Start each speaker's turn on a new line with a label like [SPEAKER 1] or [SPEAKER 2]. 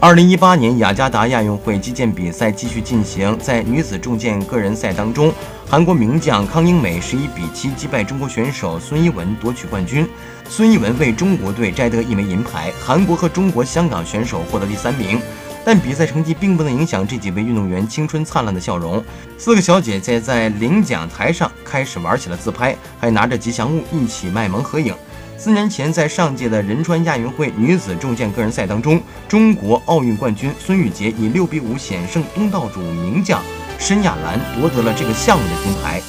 [SPEAKER 1] 二零一八年雅加达亚运会击剑比赛继续进行，在女子重剑个人赛当中，韩国名将康英美十一比七击败中国选手孙一文夺取冠军。孙一文为中国队摘得一枚银牌，韩国和中国香港选手获得第三名。但比赛成绩并不能影响这几位运动员青春灿烂的笑容。四个小姐姐在领奖台上开始玩起了自拍，还拿着吉祥物一起卖萌合影。四年前，在上届的仁川亚运会女子重剑个人赛当中，中国奥运冠军孙玉洁以六比五险胜东道主名将申亚兰，夺得了这个项目的金牌。